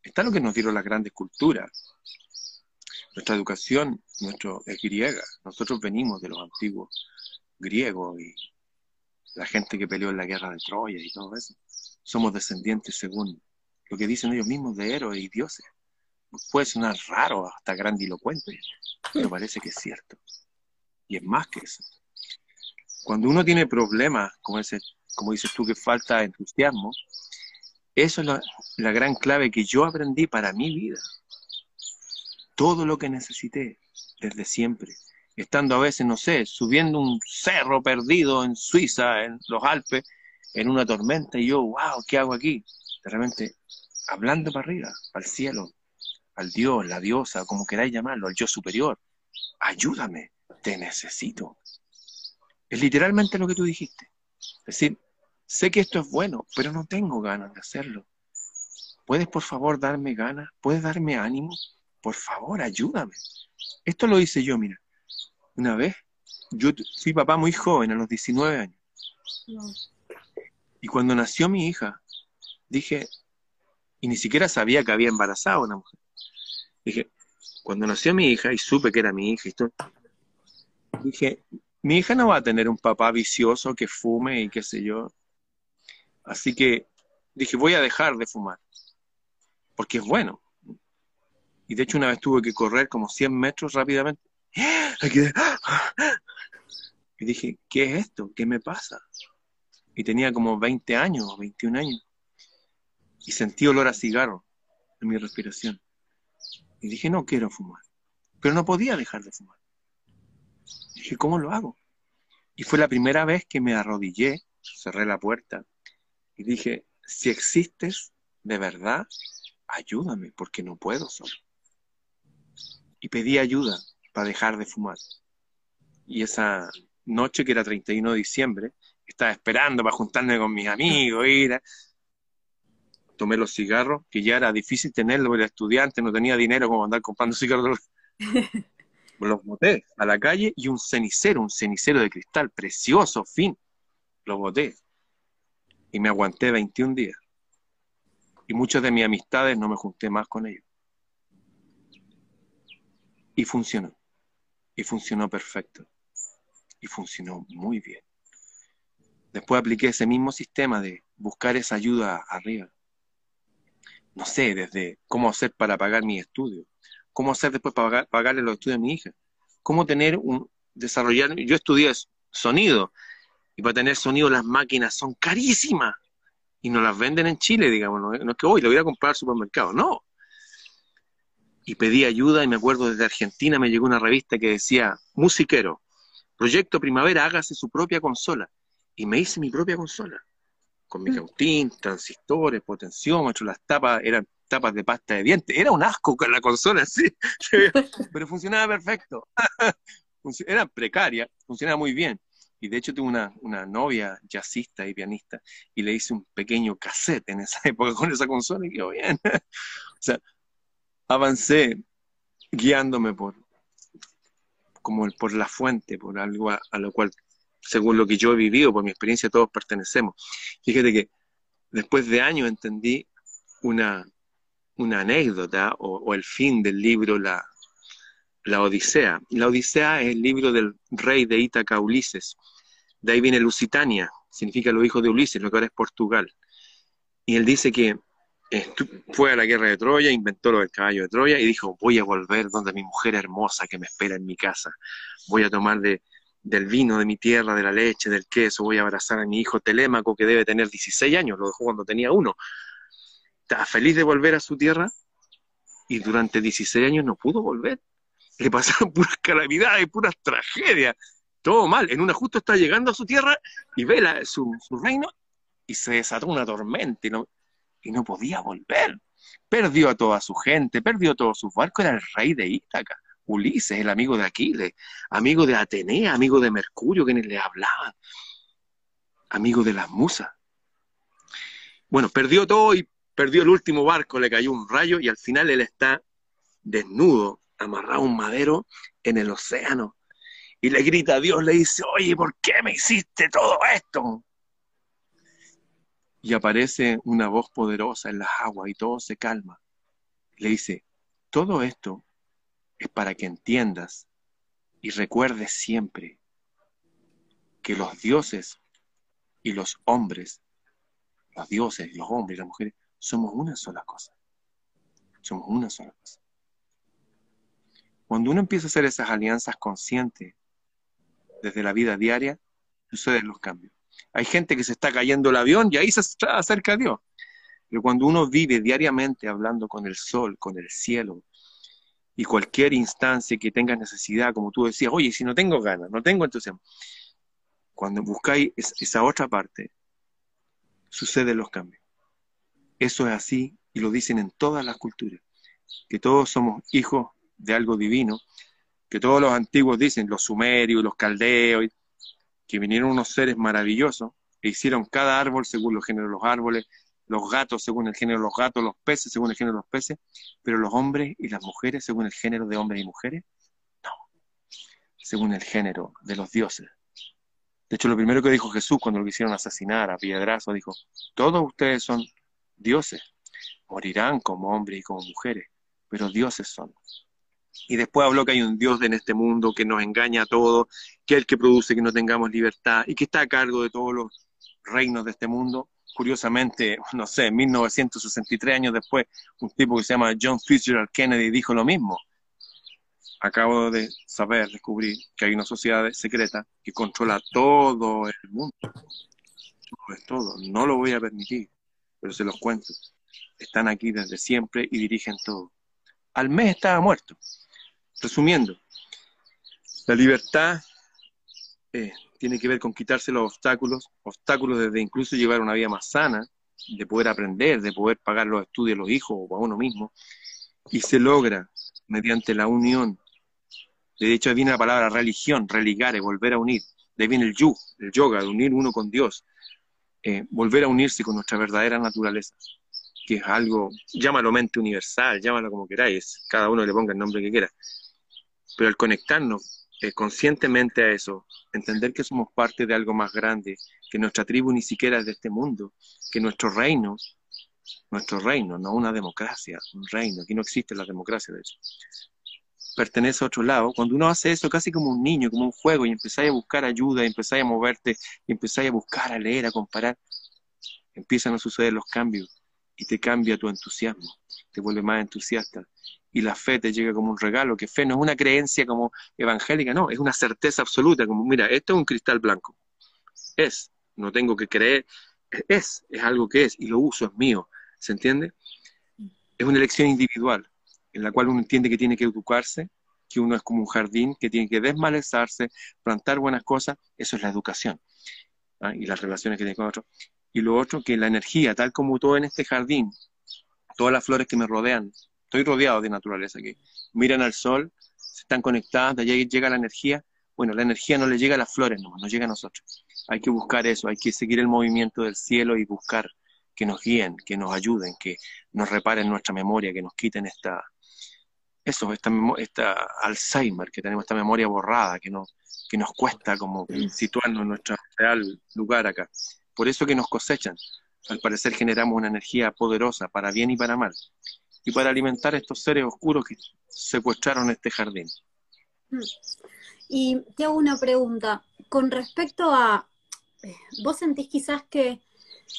está lo que nos dieron las grandes culturas. Nuestra educación nuestro, es griega. Nosotros venimos de los antiguos griegos y la gente que peleó en la guerra de Troya y todo eso. Somos descendientes según lo que dicen ellos mismos de héroes y dioses. Puede sonar raro, hasta grandilocuente, pero parece que es cierto. Y es más que eso. Cuando uno tiene problemas, como, ese, como dices tú, que falta entusiasmo, eso es la, la gran clave que yo aprendí para mi vida. Todo lo que necesité desde siempre, estando a veces, no sé, subiendo un cerro perdido en Suiza, en los Alpes, en una tormenta, y yo, wow, ¿qué hago aquí? De repente, hablando para arriba, al cielo, al Dios, la diosa, como queráis llamarlo, al yo superior, ayúdame, te necesito. Es literalmente lo que tú dijiste. Es decir, sé que esto es bueno, pero no tengo ganas de hacerlo. ¿Puedes por favor darme ganas? ¿Puedes darme ánimo? Por favor, ayúdame. Esto lo hice yo, mira. Una vez, yo fui papá muy joven, a los 19 años. Y cuando nació mi hija, dije, y ni siquiera sabía que había embarazado a una mujer. Dije, cuando nació mi hija y supe que era mi hija, y todo, dije, mi hija no va a tener un papá vicioso que fume y qué sé yo. Así que dije, voy a dejar de fumar, porque es bueno. Y de hecho una vez tuve que correr como 100 metros rápidamente. Y dije, ¿qué es esto? ¿Qué me pasa? Y tenía como 20 años o 21 años. Y sentí olor a cigarro en mi respiración. Y dije, no quiero fumar. Pero no podía dejar de fumar. dije, ¿cómo lo hago? Y fue la primera vez que me arrodillé, cerré la puerta y dije, si existes de verdad, ayúdame porque no puedo solo. Y pedí ayuda para dejar de fumar. Y esa noche, que era 31 de diciembre, estaba esperando para juntarme con mis amigos, ir. Tomé los cigarros, que ya era difícil tenerlo, era estudiante, no tenía dinero como andar comprando cigarros. los boté a la calle y un cenicero, un cenicero de cristal, precioso, fin, lo boté. Y me aguanté 21 días. Y muchas de mis amistades no me junté más con ellos. Y funcionó. Y funcionó perfecto. Y funcionó muy bien. Después apliqué ese mismo sistema de buscar esa ayuda arriba. No sé, desde cómo hacer para pagar mis estudios, cómo hacer después para pagarle los estudios a mi hija, cómo tener un, desarrollar, yo estudié sonido, y para tener sonido las máquinas son carísimas, y no las venden en Chile, digamos, no, es que hoy lo voy a comprar al supermercado, no. Y pedí ayuda y me acuerdo desde Argentina me llegó una revista que decía, musiquero, proyecto primavera, hágase su propia consola y me hice mi propia consola, con mi mm. cautín, transistores, potenciómetros, las tapas eran tapas de pasta de dientes, era un asco con la consola, sí, pero funcionaba perfecto, era precaria, funcionaba muy bien. Y de hecho tuve una, una novia jazzista y pianista y le hice un pequeño cassette en esa época con esa consola y quedó bien. o sea, avancé guiándome por, como por la fuente, por algo a lo cual según lo que yo he vivido, por mi experiencia, todos pertenecemos. Fíjate que después de años entendí una, una anécdota o, el fin del libro la, la Odisea. La Odisea es el libro del rey de Ítaca, Ulises. De ahí viene Lusitania, significa los hijos de Ulises, lo que ahora es Portugal. Y él dice que fue a la guerra de Troya, inventó lo del caballo de Troya y dijo, voy a volver donde mi mujer hermosa que me espera en mi casa. Voy a tomar de, del vino de mi tierra, de la leche, del queso, voy a abrazar a mi hijo Telémaco que debe tener 16 años, lo dejó cuando tenía uno. Estaba feliz de volver a su tierra y durante 16 años no pudo volver. Le pasaron puras calamidades, puras tragedias, todo mal. En una justo está llegando a su tierra y ve su, reino y se desató una tormenta y no, y no podía volver. Perdió a toda su gente, perdió todos sus barcos, era el rey de Ítaca Ulises, el amigo de Aquiles, amigo de Atenea, amigo de Mercurio, quienes le hablaban, amigo de las musas. Bueno, perdió todo y perdió el último barco, le cayó un rayo y al final él está desnudo, amarrado a un madero en el océano. Y le grita a Dios, le dice, oye, ¿por qué me hiciste todo esto? Y aparece una voz poderosa en las aguas y todo se calma. Le dice, todo esto es para que entiendas y recuerdes siempre que los dioses y los hombres, los dioses, los hombres y las mujeres, somos una sola cosa. Somos una sola cosa. Cuando uno empieza a hacer esas alianzas conscientes, desde la vida diaria, suceden los cambios. Hay gente que se está cayendo el avión y ahí se acerca a Dios. Pero cuando uno vive diariamente hablando con el sol, con el cielo, y cualquier instancia que tengas necesidad, como tú decías, oye, si no tengo ganas, no tengo entusiasmo, cuando buscáis esa otra parte, suceden los cambios. Eso es así y lo dicen en todas las culturas, que todos somos hijos de algo divino, que todos los antiguos dicen, los sumerios, los caldeos, que vinieron unos seres maravillosos e hicieron cada árbol según los géneros de los árboles, los gatos según el género de los gatos, los peces según el género de los peces, pero los hombres y las mujeres según el género de hombres y mujeres, no, según el género de los dioses. De hecho, lo primero que dijo Jesús cuando lo quisieron asesinar a piedrazo, dijo, todos ustedes son dioses, morirán como hombres y como mujeres, pero dioses son. Y después habló que hay un Dios en este mundo que nos engaña a todos, que es el que produce que no tengamos libertad y que está a cargo de todos los reinos de este mundo curiosamente, no sé, 1963 años después, un tipo que se llama John Fitzgerald Kennedy dijo lo mismo. Acabo de saber, descubrir que hay una sociedad secreta que controla todo el mundo. Todo todo. No lo voy a permitir, pero se los cuento. Están aquí desde siempre y dirigen todo. Al mes estaba muerto. Resumiendo, la libertad eh, tiene que ver con quitarse los obstáculos, obstáculos desde incluso llevar una vida más sana, de poder aprender, de poder pagar los estudios a los hijos o a uno mismo, y se logra mediante la unión. De hecho, viene la palabra religión, religare, volver a unir. De ahí viene el yu, el yoga, de unir uno con Dios, eh, volver a unirse con nuestra verdadera naturaleza, que es algo, llámalo mente universal, llámalo como queráis, cada uno le ponga el nombre que quiera. Pero al conectarnos eh, conscientemente a eso, entender que somos parte de algo más grande, que nuestra tribu ni siquiera es de este mundo, que nuestro reino, nuestro reino, no una democracia, un reino, aquí no existe la democracia de hecho, pertenece a otro lado. Cuando uno hace eso casi como un niño, como un juego, y empezáis a buscar ayuda, y empezáis a moverte, y empezáis a buscar, a leer, a comparar, empiezan a suceder los cambios y te cambia tu entusiasmo, te vuelve más entusiasta y la fe te llega como un regalo, que fe no es una creencia como evangélica, no, es una certeza absoluta, como mira, esto es un cristal blanco, es, no tengo que creer, es, es algo que es, y lo uso, es mío, ¿se entiende? Es una elección individual, en la cual uno entiende que tiene que educarse, que uno es como un jardín, que tiene que desmalezarse, plantar buenas cosas, eso es la educación, ¿ah? y las relaciones que tiene con otros. Y lo otro, que la energía, tal como todo en este jardín, todas las flores que me rodean, estoy rodeado de naturaleza aquí. Miran al sol, están conectadas, de allí llega la energía. Bueno, la energía no le llega a las flores, no, no llega a nosotros. Hay que buscar eso, hay que seguir el movimiento del cielo y buscar que nos guíen, que nos ayuden, que nos reparen nuestra memoria, que nos quiten esta, eso, esta, esta Alzheimer, que tenemos esta memoria borrada, que, que nos cuesta como situarnos en nuestro real lugar acá. Por eso que nos cosechan. Al parecer generamos una energía poderosa para bien y para mal y para alimentar a estos seres oscuros que secuestraron este jardín. Mm. Y te hago una pregunta. Con respecto a, eh, ¿vos sentís quizás que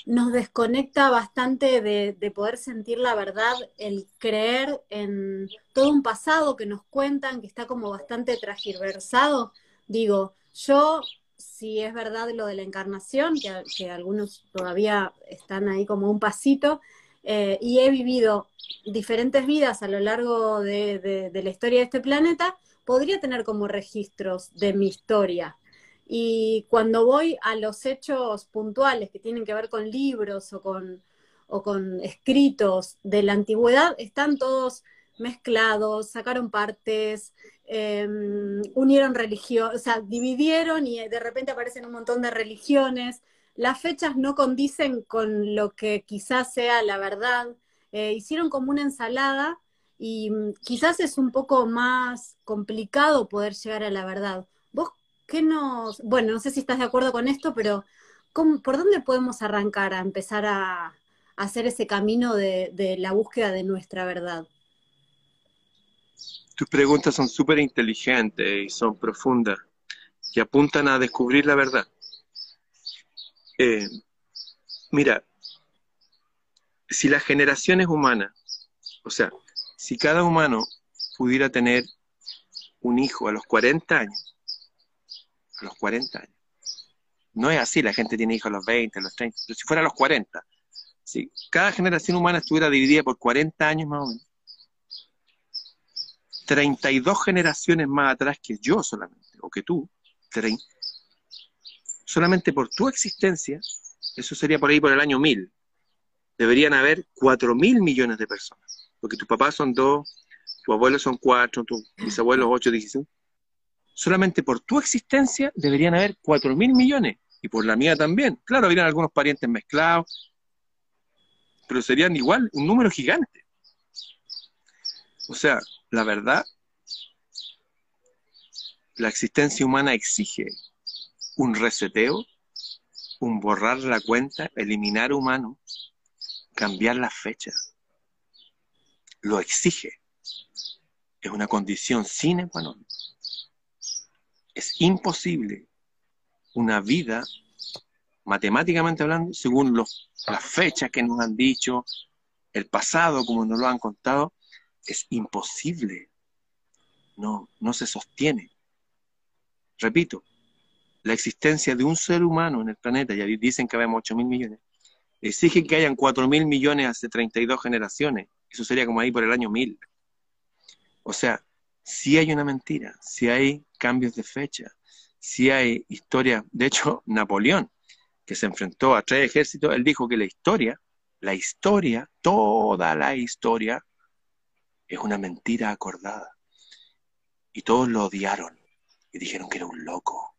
nos desconecta bastante de, de, poder sentir la verdad, el creer en todo un pasado que nos cuentan, que está como bastante transversado? Digo, yo, si es verdad lo de la encarnación, que algunos todavía están ahí como un pasito, eh, y he vivido diferentes vidas a lo largo de, la historia de este planeta, podría tener como registros de mi historia. Y cuando voy a los hechos puntuales que tienen que ver con libros o con, escritos de la antigüedad, están todos mezclados, sacaron partes, em, unieron religión, o sea, dividieron y de repente aparecen un montón de religiones las fechas no condicen con lo que quizás sea la verdad. Eh, hicieron como una ensalada y mm, quizás es un poco más complicado poder llegar a la verdad. ¿Vos qué nos... Bueno, no sé si estás de acuerdo con esto, pero ¿por dónde podemos arrancar a empezar a, hacer ese camino de, de la búsqueda de nuestra verdad? Tus preguntas son súper inteligentes y son profundas y apuntan a descubrir la verdad. Eh, mira, si las generaciones humanas, o sea, si cada humano pudiera tener un hijo a los 40 años, a los 40 años. No es así, la gente tiene hijos a los 20, a los 30, pero si fuera a los 40, si cada generación humana estuviera dividida por 40 años más o menos, 32 generaciones más atrás que yo solamente, o que tú, solamente por tu existencia, eso sería por ahí por el año 1000, deberían haber 4 mil millones de personas, porque tus papás son dos, tus abuelos son cuatro, tus bisabuelos ocho, 16. Solamente por tu existencia deberían haber 4 mil millones, y por la mía también. Claro, habrían algunos parientes mezclados, pero serían igual un número gigante. O sea, la verdad, la existencia humana exige un reseteo, un borrar la cuenta, eliminar humano, cambiar la fecha. Lo exige. Es una condición sine qua non. Es imposible una vida, matemáticamente hablando, según los, las fechas que nos han dicho, el pasado como nos lo han contado, es imposible. No, no se sostiene. Repito, la existencia de un ser humano en el planeta, ya dicen que habemos 8 mil millones, exige que hayan 4 mil millones hace 32 generaciones. Eso sería como ahí por el año 1000. O sea, si hay una mentira, si hay cambios de fecha, si hay historia. De hecho, Napoleón, que se enfrentó a tres ejércitos, él dijo que la historia, la historia, toda la historia, es una mentira acordada. Y todos lo odiaron y dijeron que era un loco.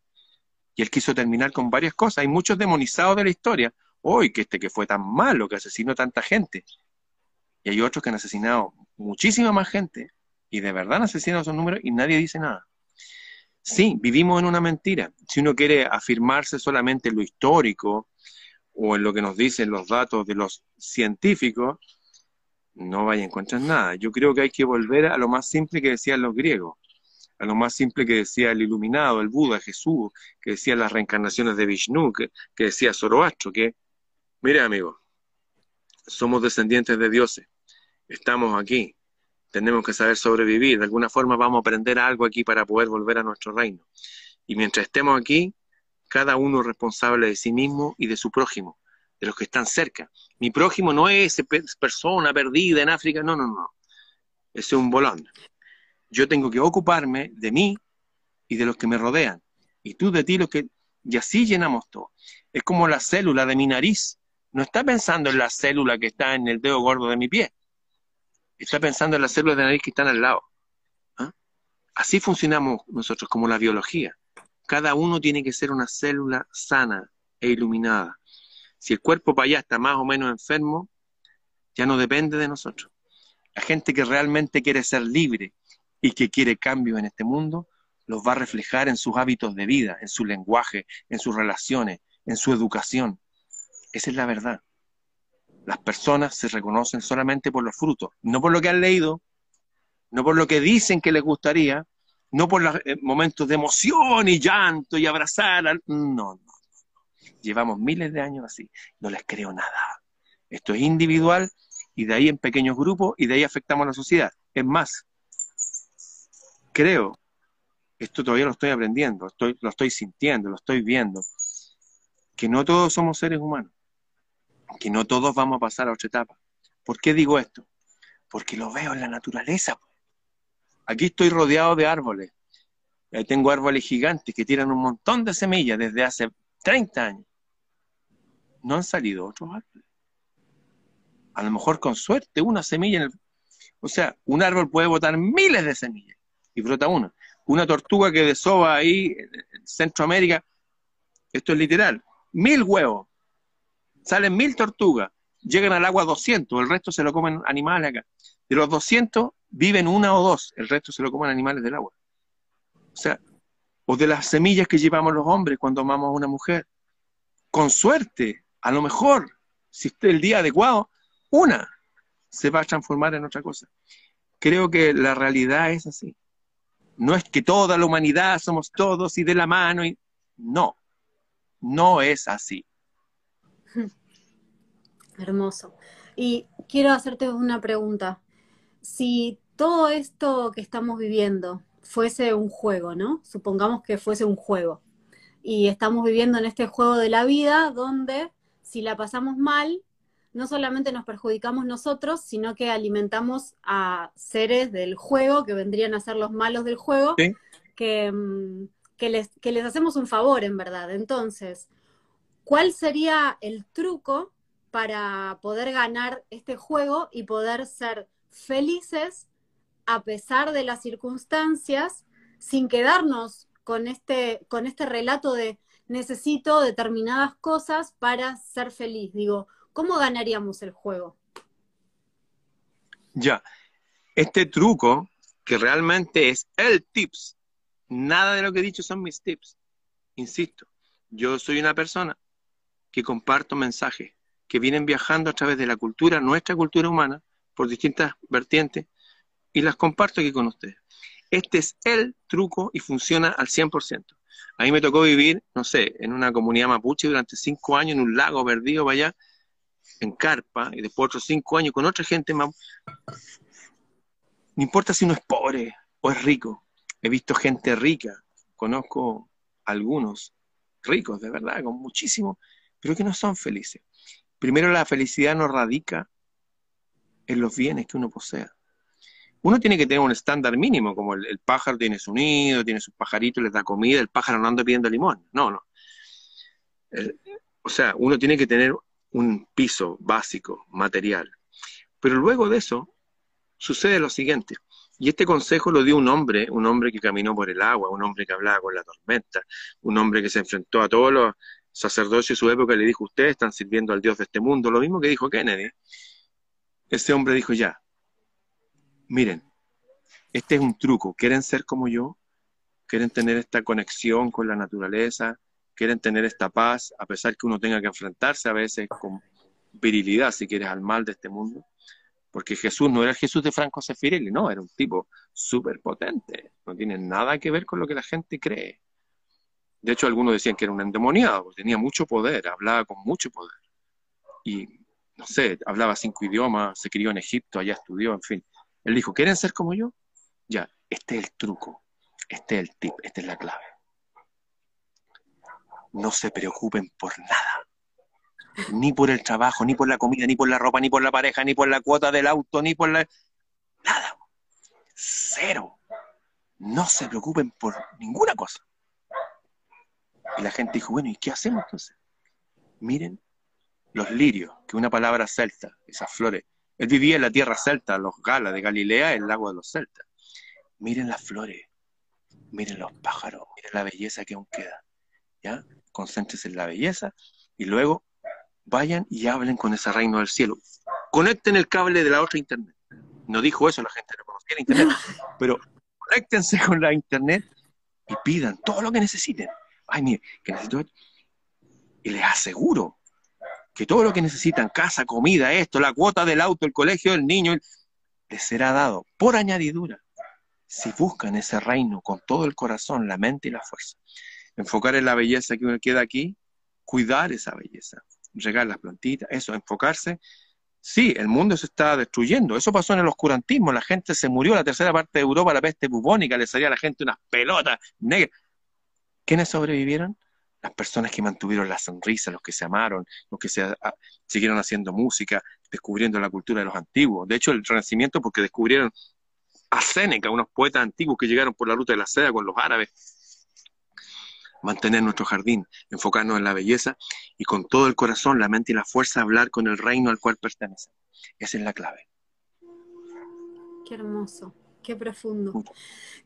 Y él quiso terminar con varias cosas. Hay muchos demonizados de la historia. Hoy, que este que fue tan malo, que asesinó tanta gente. Y hay otros que han asesinado muchísima más gente. Y de verdad han asesinado esos números y nadie dice nada. Sí, vivimos en una mentira. Si uno quiere afirmarse solamente en lo histórico o en lo que nos dicen los datos de los científicos, no vaya a encontrar nada. Yo creo que hay que volver a lo más simple que decían los griegos, a lo más simple que decía el iluminado, el Buda, Jesús, que decía las reencarnaciones de Vishnu, que, decía Zoroastro, que, mire amigo, somos descendientes de dioses, estamos aquí, tenemos que saber sobrevivir, de alguna forma vamos a aprender algo aquí para poder volver a nuestro reino. Y mientras estemos aquí, cada uno es responsable de sí mismo y de su prójimo de los que están cerca. Mi prójimo no es esa persona perdida en África, no, no, no. Ese es un bolón. Yo tengo que ocuparme de mí y de los que me rodean. Y tú de ti los que... Y así llenamos todo. Es como la célula de mi nariz. No está pensando en la célula que está en el dedo gordo de mi pie. Está pensando en las células de nariz que están al lado. ¿Ah? Así funcionamos nosotros, como la biología. Cada uno tiene que ser una célula sana e iluminada. Si el cuerpo para allá está más o menos enfermo, ya no depende de nosotros. La gente que realmente quiere ser libre y que quiere cambio en este mundo, los va a reflejar en sus hábitos de vida, en su lenguaje, en sus relaciones, en su educación. Esa es la verdad. Las personas se reconocen solamente por los frutos, no por lo que han leído, no por lo que dicen que les gustaría, no por los eh, momentos de emoción y llanto y abrazar. No, no. Llevamos miles de años así. No les creo nada. Esto es individual y de ahí en pequeños grupos y de ahí afectamos a la sociedad. Es más, creo, esto todavía lo estoy aprendiendo, estoy, lo estoy sintiendo, lo estoy viendo, que no todos somos seres humanos, que no todos vamos a pasar a otra etapa. ¿Por qué digo esto? Porque lo veo en la naturaleza. Aquí estoy rodeado de árboles. Ahí tengo árboles gigantes que tiran un montón de semillas desde hace 30 años no han salido otros árboles. A lo mejor con suerte, una semilla en el... O sea, un árbol puede botar miles de semillas y brota una. Una tortuga que desova ahí en Centroamérica, esto es literal, mil huevos, salen mil tortugas, llegan al agua 200, el resto se lo comen animales acá. De los 200 viven una o dos, el resto se lo comen animales del agua. O sea, o de las semillas que llevamos los hombres cuando amamos a una mujer. Con suerte, a lo mejor, si esté el día adecuado, una se va a transformar en otra cosa. Creo que la realidad es así. No es que toda la humanidad somos todos y de la mano. Y... No, no es así. Hermoso. Y quiero hacerte una pregunta. Si todo esto que estamos viviendo fuese un juego, ¿no? Supongamos que fuese un juego. y estamos viviendo en este juego de la vida donde si la pasamos mal, no solamente nos perjudicamos nosotros, sino que alimentamos a seres del juego, que vendrían a ser los malos del juego, que, mm, que, les, que les hacemos un favor, en verdad. Entonces, ¿cuál sería el truco para poder ganar este juego y poder ser felices a pesar de las circunstancias, sin quedarnos con este, con este relato de necesito determinadas cosas para ser feliz? Digo, ¿cómo ganaríamos el juego? Ya, este truco que realmente es el tips, nada de lo que he dicho son mis tips. Insisto, yo soy una persona que comparto mensajes que vienen viajando a través de la cultura, nuestra cultura humana, por distintas vertientes, y las comparto aquí con ustedes. Este es el truco y funciona al 100%. A mí me tocó vivir, no sé, en una comunidad mapuche durante cinco años en un lago perdido para allá, en carpa, y después otros cinco años con otra gente más. No importa si uno es pobre o es rico. He visto gente rica, conozco algunos ricos, de verdad, con muchísimo, pero que no son felices. Primero, la felicidad no radica en los bienes que uno posea. Uno tiene que tener un estándar mínimo, como el, pájaro tiene su nido, tiene sus pajaritos, les da comida, el pájaro no anda pidiendo limón. No, no. o sea, uno tiene que tener un piso básico, material. Pero luego de eso, sucede lo siguiente. Y este consejo lo dio un hombre, un hombre que caminó por el agua, un hombre que hablaba con la tormenta, un hombre que se enfrentó a todos los sacerdotes de su época y le dijo, ustedes están sirviendo al Dios de este mundo, lo mismo que dijo Kennedy. Este hombre dijo, ya, miren, este es un truco, ¿quieren ser como yo? ¿Quieren tener esta conexión con la naturaleza? Quieren tener esta paz, a pesar que uno tenga que enfrentarse a veces con virilidad, si quieres, al mal de este mundo. Porque Jesús no era el Jesús de Franco Sefirelli, no, era un tipo súper potente, no tiene nada que ver con lo que la gente cree. De hecho, algunos decían que era un endemoniado, tenía mucho poder, hablaba con mucho poder. Y, no sé, hablaba cinco idiomas, se crió en Egipto, allá estudió, en fin. Él dijo, ¿quieren ser como yo? Ya, este es el truco, este es el tip, esta es la clave no se preocupen por nada. Ni por el trabajo, ni por la comida, ni por la ropa, ni por la pareja, ni por la cuota del auto, ni por la... Nada. Cero. No se preocupen por ninguna cosa. Y la gente dijo, bueno, ¿y qué hacemos entonces? Miren los lirios, que una palabra celta, esas flores. Él vivía en la tierra celta, los galas de Galilea, el lago de los celtas. Miren las flores, miren los pájaros, miren la belleza que aún queda. ¿Ya? Concéntrese en la belleza y luego vayan y hablen con ese reino del cielo. Conecten el cable de la otra internet. No dijo eso la gente, no conocía la internet, pero conéctense con la internet y pidan todo lo que necesiten. Ay, mire, que necesito esto. Y les aseguro que todo lo que necesitan, casa, comida, esto, la cuota del auto, el colegio del niño, les será dado por añadidura si buscan ese reino con todo el corazón, la mente y la fuerza enfocar en la belleza que uno queda aquí, cuidar esa belleza, regar las plantitas, eso, enfocarse. Sí, el mundo se está destruyendo. Eso pasó en el oscurantismo. La gente se murió. La tercera parte de Europa, la peste bubónica, le salía a la gente unas pelotas negras. ¿Quiénes sobrevivieron? Las personas que mantuvieron la sonrisa, los que se amaron, los que se, siguieron haciendo música, descubriendo la cultura de los antiguos. De hecho, el Renacimiento, porque descubrieron a Séneca, unos poetas antiguos que llegaron por la ruta de la seda con los árabes, mantener nuestro jardín, enfocarnos en la belleza y con todo el corazón, la mente y la fuerza hablar con el reino al cual pertenece. Esa es la clave. Qué hermoso, qué profundo.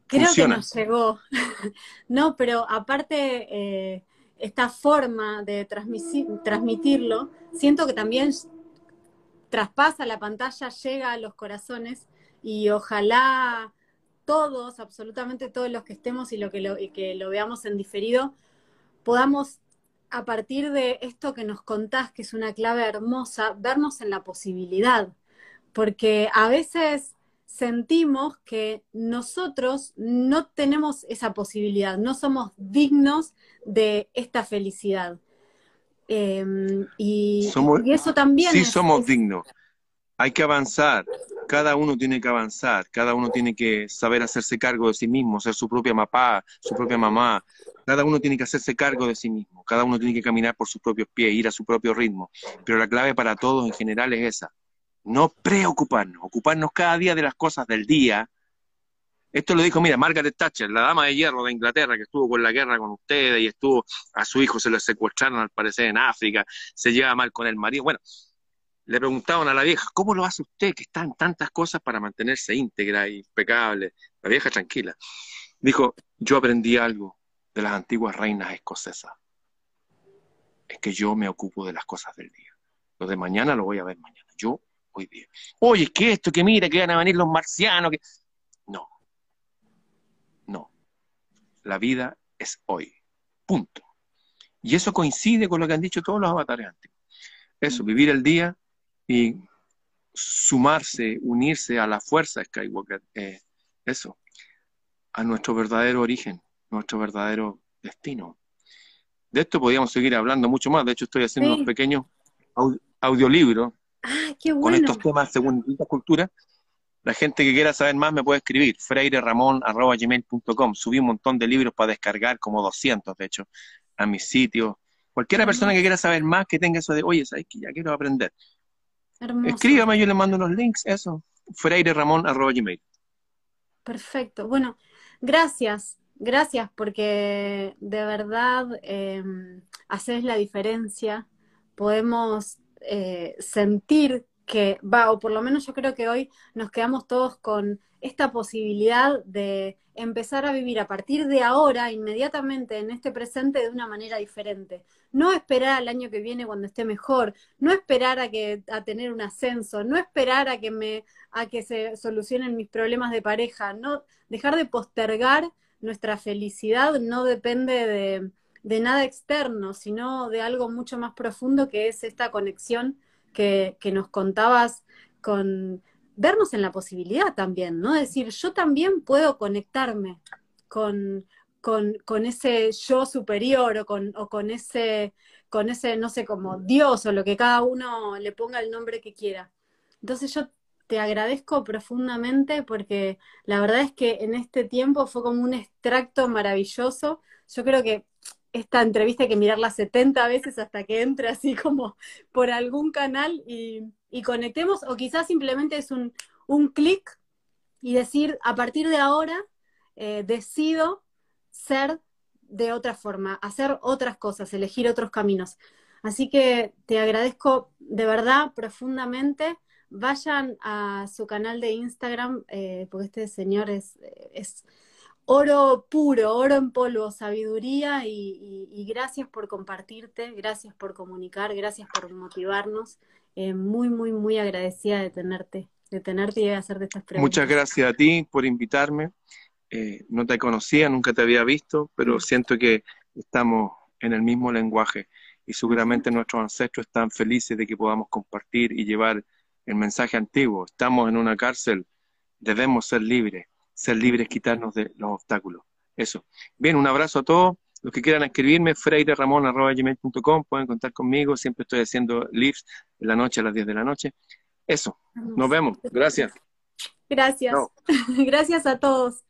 Creo que nos llegó. no, pero aparte, eh, esta forma de transmitirlo, siento que también traspasa la pantalla, llega a los corazones y ojalá todos, absolutamente todos los que estemos y, lo que, lo, que lo veamos en diferido, podamos a partir de esto que nos contás, que es una clave hermosa, vernos en la posibilidad, porque a veces sentimos que nosotros no tenemos esa posibilidad, no somos dignos de esta felicidad. Em, y, eso también... Sí somos dignos, hay que avanzar, cada uno tiene que avanzar, cada uno tiene que saber hacerse cargo de sí mismo, ser su propia papá, su propia mamá. Cada uno tiene que hacerse cargo de sí mismo, cada uno tiene que caminar por sus propios pies, ir a su propio ritmo. Pero la clave para todos en general es esa, no preocuparnos, ocuparnos cada día de las cosas del día. Esto lo dijo, mira, Margaret Thatcher, la dama de hierro de Inglaterra, que estuvo con la guerra con ustedes y estuvo, a su hijo se lo secuestraron al parecer en África, se lleva mal con el marido. Bueno, le preguntaban a la vieja, ¿cómo lo hace usted que está en tantas cosas para mantenerse íntegra y impecable? La vieja tranquila. Dijo, yo aprendí algo de las antiguas reinas escocesas. Es que yo me ocupo de las cosas del día. Lo de mañana lo voy a ver mañana. Yo hoy día. Oye, que esto, que mira, que van a venir los marcianos. Que... No. No. La vida es hoy. Punto. Y eso coincide con lo que han dicho todos los avatares antiguos. Eso, vivir el día y sumarse, unirse a la fuerza Skywalker, eh, eso, a nuestro verdadero origen, nuestro verdadero destino. De esto podríamos seguir hablando mucho más, de hecho estoy haciendo unos pequeños audiolibros ah, con estos temas según la cultura. La gente que quiera saber más me puede escribir, freireramon.gmail.com. Subí un montón de libros para descargar, como 200 de hecho, a mi sitio. Cualquiera persona que quiera saber más, que tenga eso de, oye, ¿sabes que ya quiero aprender? Escríbame, yo le mando unos links, eso. FreireRamón.gmail. Perfecto. Bueno, gracias. Gracias porque de verdad eh, haces la diferencia. Podemos eh, sentir que va, o por lo menos yo creo que hoy nos quedamos todos con esta posibilidad de empezar a vivir a partir de ahora, inmediatamente, en este presente, de una manera diferente. No esperar al año que viene cuando esté mejor, no esperar a, que, a tener un ascenso, no esperar a que, me, a que se solucionen mis problemas de pareja, no dejar de postergar nuestra felicidad no depende de, de nada externo, sino de algo mucho más profundo que es esta conexión que, nos contabas con vernos en la posibilidad también, ¿no? Decir, yo también puedo conectarme con, con, ese yo superior o con, o con ese, con ese, no sé, como Dios o lo que cada uno le ponga el nombre que quiera. Entonces yo te agradezco profundamente porque la verdad es que en este tiempo fue como un extracto maravilloso. Yo creo que esta entrevista hay que mirarla 70 veces hasta que entre así como por algún canal y, y conectemos, o quizás simplemente es un, un clic y decir, a partir de ahora eh, decido ser de otra forma, hacer otras cosas, elegir otros caminos. Así que te agradezco de verdad profundamente. Vayan a su canal de Instagram, eh, porque este señor es, es oro puro, oro en polvo, sabiduría y, gracias por compartirte, gracias por comunicar, gracias por motivarnos. Eh, muy, muy, muy agradecida de tenerte, de tenerte y de hacerte estas preguntas. Muchas gracias a ti por invitarme. Eh, no te conocía, nunca te había visto, pero mm. siento que estamos en el mismo lenguaje y seguramente nuestros ancestros están felices de que podamos compartir y llevar el mensaje antiguo. Estamos en una cárcel, debemos ser libres ser libres, quitarnos de los obstáculos. Eso. Bien, un abrazo a todos. Los que quieran escribirme, freireramon.com, pueden contar conmigo. Siempre estoy haciendo lives en la noche a las 10 de la noche. Eso. Nos vemos. Gracias. Gracias. Gracias a todos.